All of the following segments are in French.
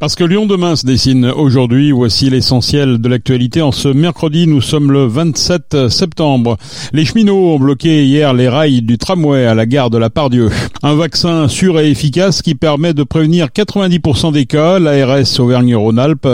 Parce que Lyon demain se dessine aujourd'hui, voici l'essentiel de l'actualité. En ce mercredi, nous sommes le 27 septembre. Les cheminots ont bloqué hier les rails du tramway à la gare de la Pardieu. Un vaccin sûr et efficace qui permet de prévenir 90% des cas. L'ARS Auvergne-Rhône-Alpes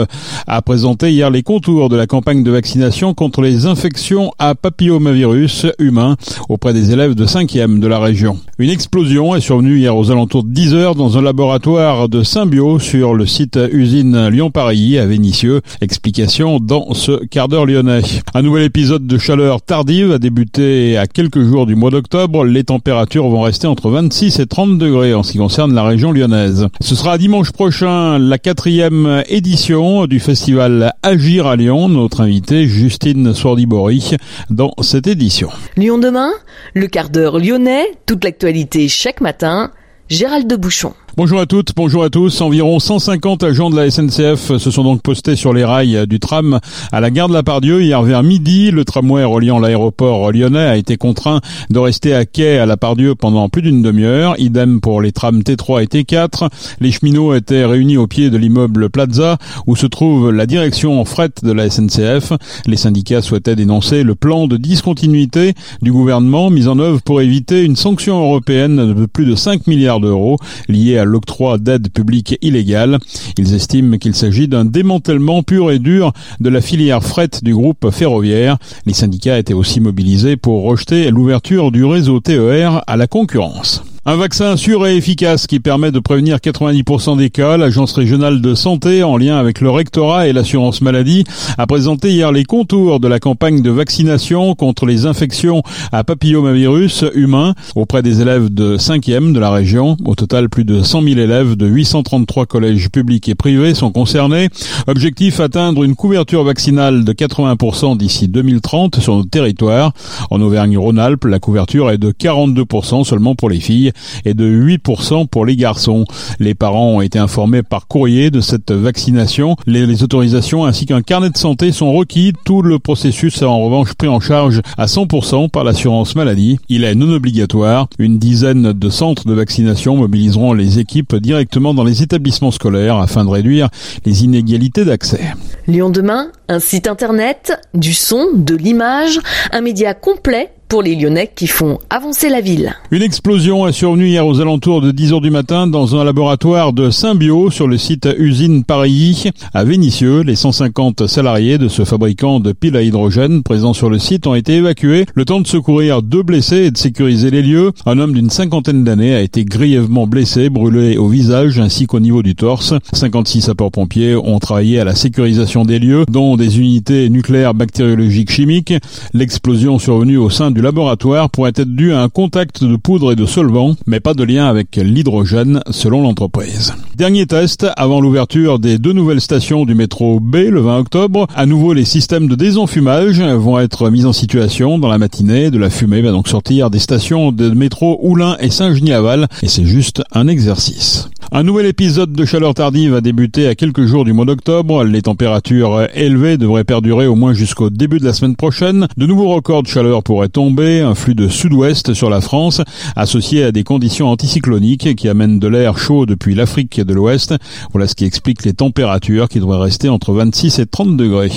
a présenté hier les contours de la campagne de vaccination contre les infections à papillomavirus humain auprès des élèves de 5e de la région. Une explosion est survenue hier aux alentours de 10 heures dans un laboratoire de Symbio sur le site usine Lyon-Paris à Vénissieux. Explication dans ce quart d'heure lyonnais. Un nouvel épisode de chaleur tardive a débuté à quelques jours du mois d'octobre. Les températures vont rester entre 26 et 30 degrés en ce qui concerne la région lyonnaise. Ce sera dimanche prochain la quatrième édition du festival Agir à Lyon. Notre invité Justine Swordibori dans cette édition. Lyon demain, le quart d'heure lyonnais, toute l'actualité chaque matin. Gérald de Bouchon. Bonjour à toutes, bonjour à tous. Environ 150 agents de la SNCF se sont donc postés sur les rails du tram à la gare de la Pardieu hier vers midi. Le tramway reliant l'aéroport lyonnais a été contraint de rester à quai à la Pardieu pendant plus d'une demi-heure. Idem pour les trams T3 et T4. Les cheminots étaient réunis au pied de l'immeuble Plaza où se trouve la direction fret de la SNCF. Les syndicats souhaitaient dénoncer le plan de discontinuité du gouvernement mis en œuvre pour éviter une sanction européenne de plus de 5 milliards d'euros liée à l'octroi d'aides publiques illégales. Ils estiment qu'il s'agit d'un démantèlement pur et dur de la filière fret du groupe ferroviaire. Les syndicats étaient aussi mobilisés pour rejeter l'ouverture du réseau TER à la concurrence. Un vaccin sûr et efficace qui permet de prévenir 90% des cas. L'Agence régionale de santé, en lien avec le rectorat et l'assurance maladie, a présenté hier les contours de la campagne de vaccination contre les infections à papillomavirus humain auprès des élèves de 5e de la région. Au total, plus de 100 000 élèves de 833 collèges publics et privés sont concernés. Objectif atteindre une couverture vaccinale de 80% d'ici 2030 sur notre territoire. En Auvergne-Rhône-Alpes, la couverture est de 42% seulement pour les filles et de 8% pour les garçons. Les parents ont été informés par courrier de cette vaccination. Les, autorisations ainsi qu'un carnet de santé sont requis. Tout le processus est en revanche pris en charge à 100% par l'assurance maladie. Il est non obligatoire. Une dizaine de centres de vaccination mobiliseront les équipes directement dans les établissements scolaires afin de réduire les inégalités d'accès. Lyon demain, un site internet, du son, de l'image, un média complet pour les Lyonnais qui font avancer la ville. Une explosion est survenue hier aux alentours de 10 heures du matin dans un laboratoire de Symbio sur le site usine Paris à Vénissieux. Les 150 salariés de ce fabricant de piles à hydrogène présents sur le site ont été évacués. Le temps de secourir deux blessés et de sécuriser les lieux. Un homme d'une cinquantaine d'années a été grièvement blessé, brûlé au visage ainsi qu'au niveau du torse. 56 sapeurs-pompiers ont travaillé à la sécurisation des lieux, dont des unités nucléaires bactériologiques chimiques. L'explosion survenue au sein du laboratoire pourrait être due à un contact de poudre et de solvant, mais pas de lien avec l'hydrogène selon l'entreprise. Dernier test avant l'ouverture des deux nouvelles stations du métro B le 20 octobre. À nouveau, les systèmes de désenfumage vont être mis en situation dans la matinée. De la fumée va donc sortir des stations de métro Oulin et Saint-Genis-Aval et c'est juste un exercice. Un nouvel épisode de chaleur tardive a débuté à quelques jours du mois d'octobre. Les températures élevées devraient perdurer au moins jusqu'au début de la semaine prochaine. De nouveaux records de chaleur pourraient tomber. Un flux de sud-ouest sur la France, associé à des conditions anticycloniques qui amènent de l'air chaud depuis l'Afrique de l'Ouest. Voilà ce qui explique les températures qui devraient rester entre 26 et 30 degrés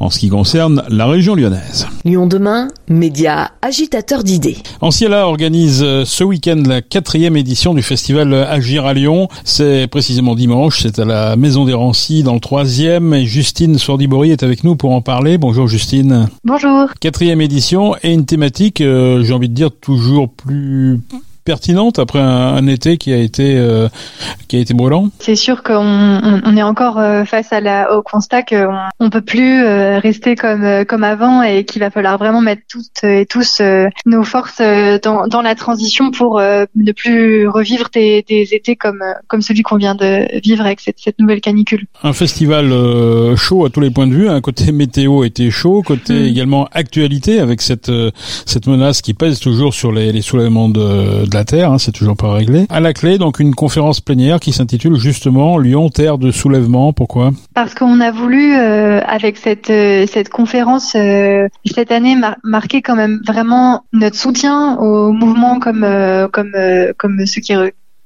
en ce qui concerne la région lyonnaise. Lyon demain, média agitateur d'idées. Anciela organise ce week-end la quatrième édition du festival Agir à Lyon. C'est précisément dimanche, c'est à la Maison des Rancis dans le troisième et Justine Swordibori est avec nous pour en parler. Bonjour Justine. Bonjour. Quatrième édition et une thématique, euh, j'ai envie de dire, toujours plus pertinente après un, été qui a été euh, qui a été brûlant C'est sûr qu'on on, est encore euh, face à la, au constat qu'on on peut plus euh, rester comme comme avant et qu'il va falloir vraiment mettre toutes et tous nos forces dans, dans la transition pour ne plus revivre des, des étés comme comme celui qu'on vient de vivre avec cette, cette nouvelle canicule. Un festival chaud à tous les points de vue. Un côté météo était chaud, côté mm. également actualité avec cette cette menace qui pèse toujours sur les, les soulèvements de, de la Terre, hein, c'est toujours pas réglé. À la clé, donc une conférence plénière qui s'intitule justement Lyon, Terre de soulèvement. Pourquoi? Parce qu'on a voulu, euh, avec cette, euh, cette conférence, euh, cette année, marquer quand même vraiment notre soutien aux mouvements comme, comme, comme ceux qui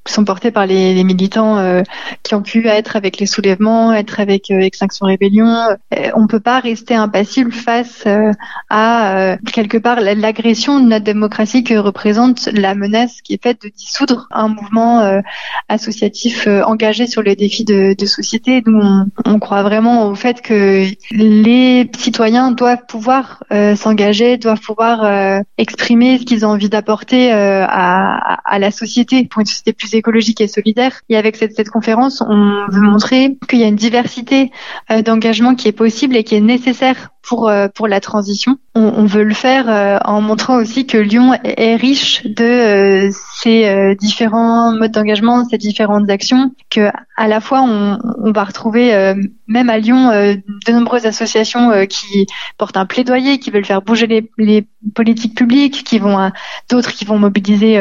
sont portés par les, militants euh, qui ont pu être avec les soulèvements, être avec euh, Extinction Rébellion. Euh, on peut pas rester impassible face euh, à quelque part l'agression de notre démocratie que représente la menace qui est faite de dissoudre un mouvement associatif engagé sur les défis de, de société. Nous, on, on, croit vraiment au fait que les citoyens doivent pouvoir s'engager, doivent pouvoir exprimer ce qu'ils ont envie d'apporter à, à la société pour une société plus écologique et solidaire. Et avec cette, conférence, on veut montrer qu'il y a une diversité euh, d'engagement qui est possible et qui est nécessaire pour euh, pour la transition. On, veut le faire euh, en montrant aussi que Lyon est, riche de ces différents modes d'engagement, ces différentes actions, que à la fois on va retrouver même à Lyon de nombreuses associations qui portent un plaidoyer, qui veulent faire bouger les, les politiques publiques, qui vont d'autres qui vont mobiliser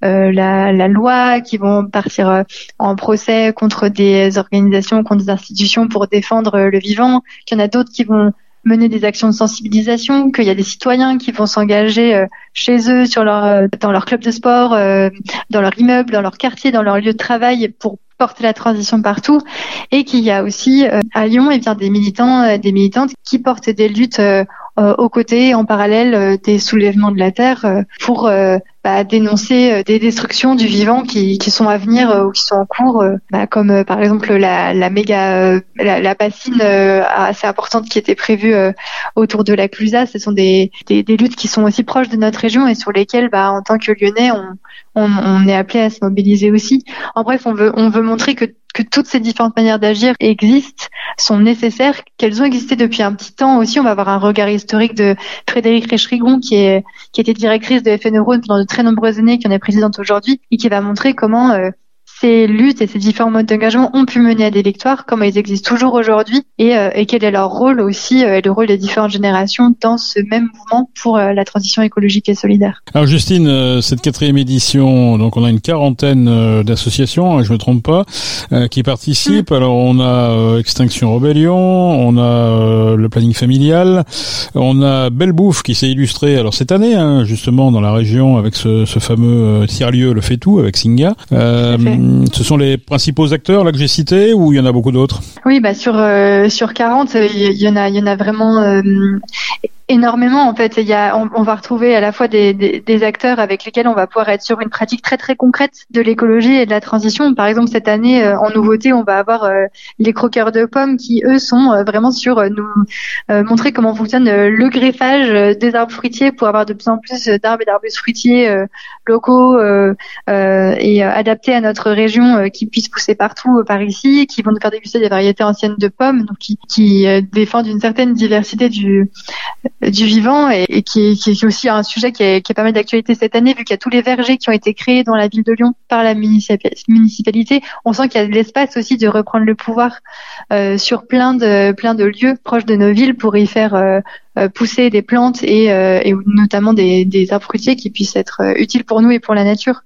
la, la, loi, qui vont partir en procès contre des organisations, contre des institutions pour défendre le vivant, qu'il y en a d'autres qui vont mener des actions de sensibilisation, qu'il y a des citoyens qui vont s'engager euh, chez eux, sur leur, euh, dans leur club de sport, euh, dans leur immeuble, dans leur quartier, dans leur lieu de travail pour porter la transition partout et qu'il y a aussi à Lyon et eh bien des militants des militantes qui portent des luttes aux côtés en parallèle des soulèvements de la terre pour bah, dénoncer euh, des destructions du vivant qui, qui sont à venir euh, ou qui sont en cours, euh, bah, comme par exemple la, la méga la, la, bassine assez importante qui était prévue autour de la Clusa. Ce sont des, des, des, luttes qui sont aussi proches de notre région et sur lesquelles, bah, en tant que Lyonnais, on, on, on est appelé à se mobiliser aussi. En bref, on veut on veut montrer que que toutes ces différentes manières d'agir existent, sont nécessaires, qu'elles ont existé depuis un petit temps aussi. On va avoir un regard historique de Frédéric Réchrigon, qui qui était directrice de FN Neurone pendant très nombreuses années, qui en est présidente aujourd'hui, et qui va montrer comment euh, ces luttes et ces différents modes d'engagement ont pu mener à des victoires, comme ils existent toujours aujourd'hui, et, euh, et, quel est leur rôle aussi, euh, et le rôle des différentes générations dans ce même mouvement pour euh, la transition écologique et solidaire. Alors Justine, cette quatrième édition, donc on a une quarantaine d'associations, hein, je me trompe pas, qui participent. Mm. Alors on a Extinction Rebellion, on a le planning familial, on a Belle Bouffe qui s'est illustré alors cette année, hein, justement dans la région avec ce, ce fameux tiers-lieu le fait tout avec Singa. Ce sont les principaux acteurs là que j'ai cités ou il y en a beaucoup d'autres? Oui, bah sur euh, sur 40, il y, en a il y en a vraiment euh, énormément en fait. Il y a, on, va retrouver à la fois des, acteurs avec lesquels on va pouvoir être sur une pratique très très concrète de l'écologie et de la transition. Par exemple, cette année euh, en nouveauté, on va avoir euh, les croqueurs de pommes qui eux sont euh, vraiment sur nous montrer comment fonctionne le greffage des arbres fruitiers pour avoir de plus en plus d'arbres et d'arbustes fruitiers locaux et adaptés à notre région qui puissent pousser partout par ici, qui vont nous faire déguster des variétés anciennes de pommes, donc qui, qui défendent une certaine diversité du du vivant et, qui, qui, est aussi un sujet qui est, qui est pas mal d'actualité cette année vu qu'il y a tous les vergers qui ont été créés dans la ville de Lyon par la municipalité. On sent qu'il y a de l'espace aussi de reprendre le pouvoir euh, sur plein de plein de lieux proches de nos villes pour y faire euh, pousser des plantes et, euh, et notamment des, des, arbres fruitiers qui puissent être euh, utiles pour nous et pour la nature.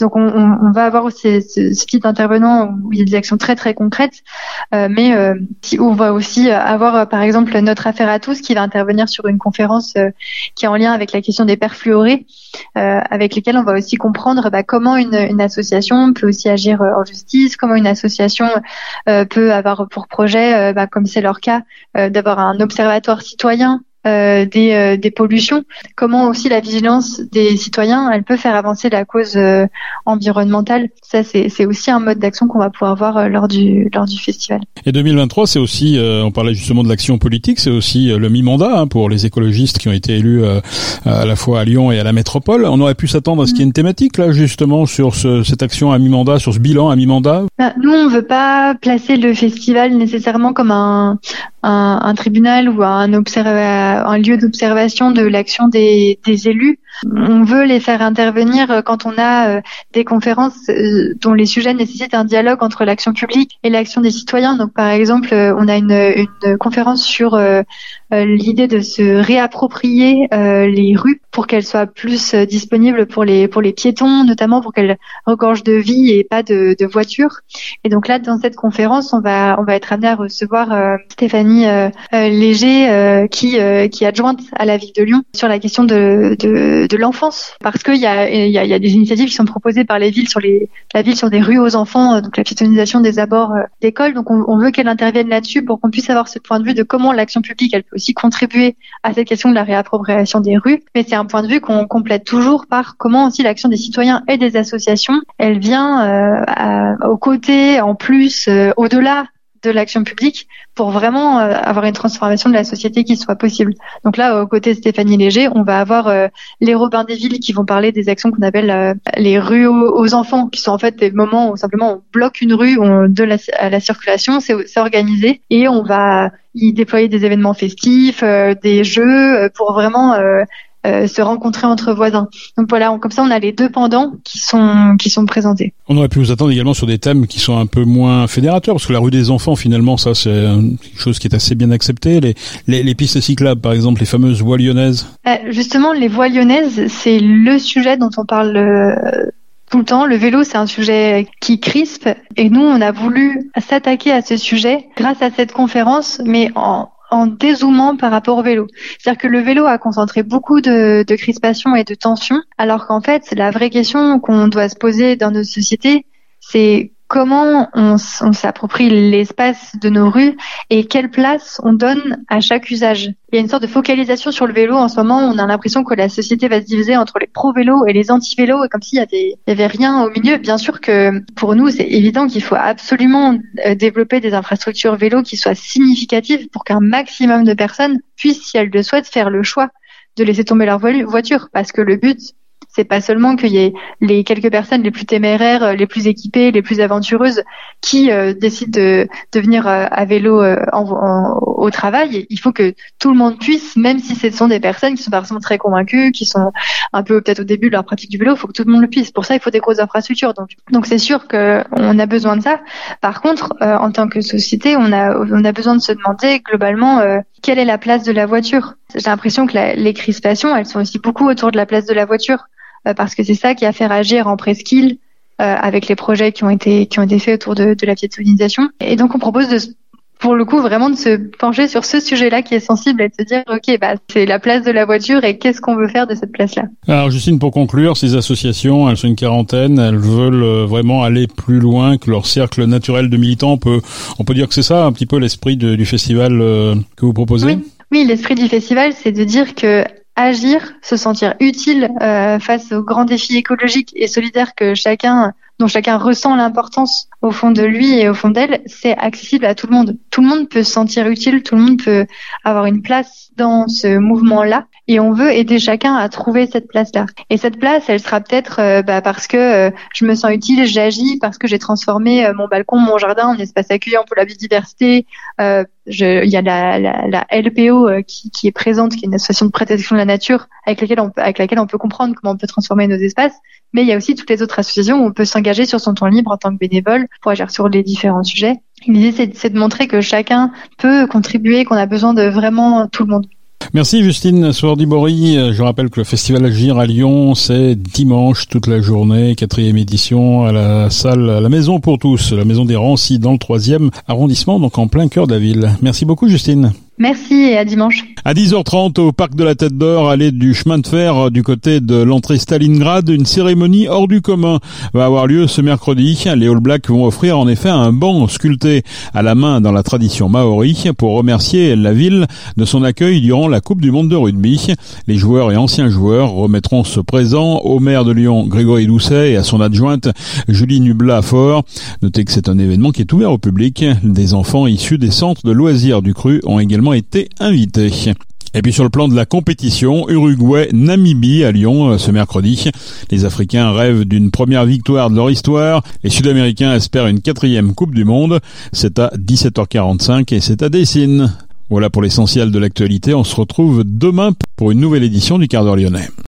Donc on, on, va avoir aussi ce, ce type d'intervenants où il y a des actions très très concrètes, mais on va aussi avoir par exemple notre affaire à tous qui va intervenir sur une conférence qui est en lien avec la question des perfluorés, avec lesquels on va aussi comprendre bah, comment une, une, association peut aussi agir en justice, comment une association peut avoir pour projet, bah, comme c'est leur cas, d'avoir un observatoire citoyen euh, des, euh, des, pollutions, comment aussi la vigilance des citoyens, elle peut faire avancer la cause euh, environnementale. Ça, c'est aussi un mode d'action qu'on va pouvoir voir lors du lors du festival. Et 2023, c'est aussi, on parlait justement de l'action politique, c'est aussi le mi-mandat hein, pour les écologistes qui ont été élus à la fois à Lyon et à la métropole. On aurait pu s'attendre à ce qu'il y ait une thématique là, justement, sur ce, cette action à mi-mandat, sur ce bilan à mi-mandat. Bah, nous, on veut pas placer le festival nécessairement comme un, un, un tribunal ou un, un lieu d'observation de l'action des, des, élus. On veut les faire intervenir quand on a euh, des conférences euh, dont les sujets nécessitent un dialogue entre l'action publique et l'action des citoyens. Donc, par exemple, euh, on a une, une conférence sur l'idée de se réapproprier les rues pour qu'elles soient plus disponibles pour les pour les piétons, notamment pour qu'elles regorgent de vie et pas de, de voitures. Et donc là, dans cette conférence, on va on va être amené à recevoir Stéphanie Léger, qui qui est adjointe à la ville de Lyon sur la question de de, de l'enfance, parce qu'il y a y a, y a des initiatives qui sont proposées par les villes sur les la ville sur des rues aux enfants, donc la piétonisation des abords d'école. Donc on, on veut qu'elle intervienne là-dessus pour qu'on puisse avoir ce point de vue de comment l'action publique elle peut aussi contribuer à cette question de la réappropriation des rues. Mais c'est un point de vue qu'on complète toujours par comment aussi l'action des citoyens et des associations, elle vient euh, aux côtés, en plus, euh, au-delà de l'action publique pour vraiment euh, avoir une transformation de la société qui soit possible. Donc là, aux côtés de Stéphanie Léger, on va avoir euh, les Robins des villes qui vont parler des actions qu'on appelle euh, les rues aux, enfants, qui sont en fait des moments où simplement on bloque une rue on, de à la circulation, c'est organisé, et on va y déployer des événements festifs, des jeux pour vraiment euh, se rencontrer entre voisins. Donc voilà, comme ça on a les deux pendants qui sont qui sont présentés. On aurait pu vous attendre également sur des thèmes qui sont un peu moins fédérateurs, parce que la rue des enfants finalement ça c'est quelque chose qui est assez bien accepté. Les, les, les pistes cyclables par exemple, les fameuses voies lyonnaises. Euh, justement, les voies lyonnaises, c'est le sujet dont on parle. Euh, tout le temps. Le vélo, c'est un sujet qui crispe et nous, on a voulu s'attaquer à ce sujet grâce à cette conférence, mais en, en dézoomant par rapport au vélo. C'est-à-dire que le vélo a concentré beaucoup de, de crispation et de tension, alors qu'en fait, la vraie question qu'on doit se poser dans nos sociétés, c'est comment on, s'approprie l'espace de nos rues et quelle place on donne à chaque usage. Il y a une sorte de focalisation sur le vélo en ce moment. On a l'impression que la société va se diviser entre les pro-vélos et les anti-vélos, comme s'il y avait, y avait rien au milieu. Bien sûr que pour nous, c'est évident qu'il faut absolument euh, développer des infrastructures vélo qui soient significatives pour qu'un maximum de personnes puissent, si elles le souhaitent, faire le choix de laisser tomber leur voiture. Parce que le but, c'est pas seulement qu'il y ait les quelques personnes les plus téméraires, euh, les plus équipées, les plus aventureuses qui euh, décident de, de venir euh, à vélo au travail. Il faut que tout le monde puisse, même si ce sont des personnes qui sont forcément très convaincues, qui sont un peu peut-être au début de leur pratique du vélo, il faut que tout le monde le puisse. Pour ça, il faut des grosses infrastructures. Donc, donc c'est sûr qu'on a besoin de ça. Par contre, en tant que société, on a on a besoin de se demander globalement quelle est la place de la voiture. J'ai l'impression que la, les crispations, elles sont aussi beaucoup autour de la place de la voiture. Euh, parce que c'est ça qui a fait agir en presqu'île euh, avec les projets qui ont été qui ont été faits autour de, de la piétonisation. Et donc on propose de pour le coup vraiment de se pencher sur ce sujet-là qui est sensible et de se dire ok bah c'est la place de la voiture et qu'est-ce qu'on veut faire de cette place-là? Alors Justine pour conclure ces associations elles sont une quarantaine elles veulent euh, vraiment aller plus loin que leur cercle naturel de militants on peut on peut dire que c'est ça un petit peu l'esprit du festival que vous proposez? Oui, oui l'esprit du festival c'est de dire que agir, se sentir utile euh, face aux grands défis écologiques et solidaires que chacun, dont chacun ressent l'importance au fond de lui et au fond d'elle, c'est accessible à tout le monde. Tout le monde peut se sentir utile, tout le monde peut avoir une place dans ce mouvement-là et on veut aider chacun à trouver cette place-là. Et cette place, elle sera peut-être euh, bah, parce que euh, je me sens utile, j'agis, parce que j'ai transformé mon balcon, mon jardin en espace accueillant pour la biodiversité, il y a la, la, la LPO euh, qui, qui, est présente, qui est une association de protection de la nature, avec laquelle on avec laquelle on peut comprendre comment on peut transformer nos espaces. Mais il y a aussi toutes les autres associations où on peut s'engager sur son temps libre en tant que bénévole pour agir sur les différents sujets. L'idée, c'est de montrer que chacun peut contribuer, qu'on a besoin de vraiment tout le monde. Merci Justine Sourdibori. Je rappelle que le festival Agir à Lyon, c'est dimanche toute la journée, quatrième édition à la salle, à la Maison pour tous, la Maison des Rancis dans le troisième arrondissement, donc en plein cœur de la ville. Merci beaucoup Justine. Merci et à dimanche. À 10h30 au parc de la Tête d'Or, allée du chemin de fer du côté de l'entrée Stalingrad, une cérémonie hors du commun va avoir lieu ce mercredi. Les All Blacks vont offrir en effet un banc sculpté à la main dans la tradition maori pour remercier la ville de son accueil durant la Coupe du Monde de rugby. Les joueurs et anciens joueurs remettront ce présent au maire de Lyon, Grégory Doucet, et à son adjointe, Julie Nubla-Fort. Notez que c'est un événement qui est ouvert au public. Des enfants issus des centres de loisirs du Cru ont également été invités. Et puis sur le plan de la compétition, Uruguay-Namibie à Lyon euh, ce mercredi. Les Africains rêvent d'une première victoire de leur histoire. Les Sud-Américains espèrent une quatrième Coupe du Monde. C'est à 17h45 et c'est à Dessine. Voilà pour l'essentiel de l'actualité. On se retrouve demain pour une nouvelle édition du quart d'heure lyonnais.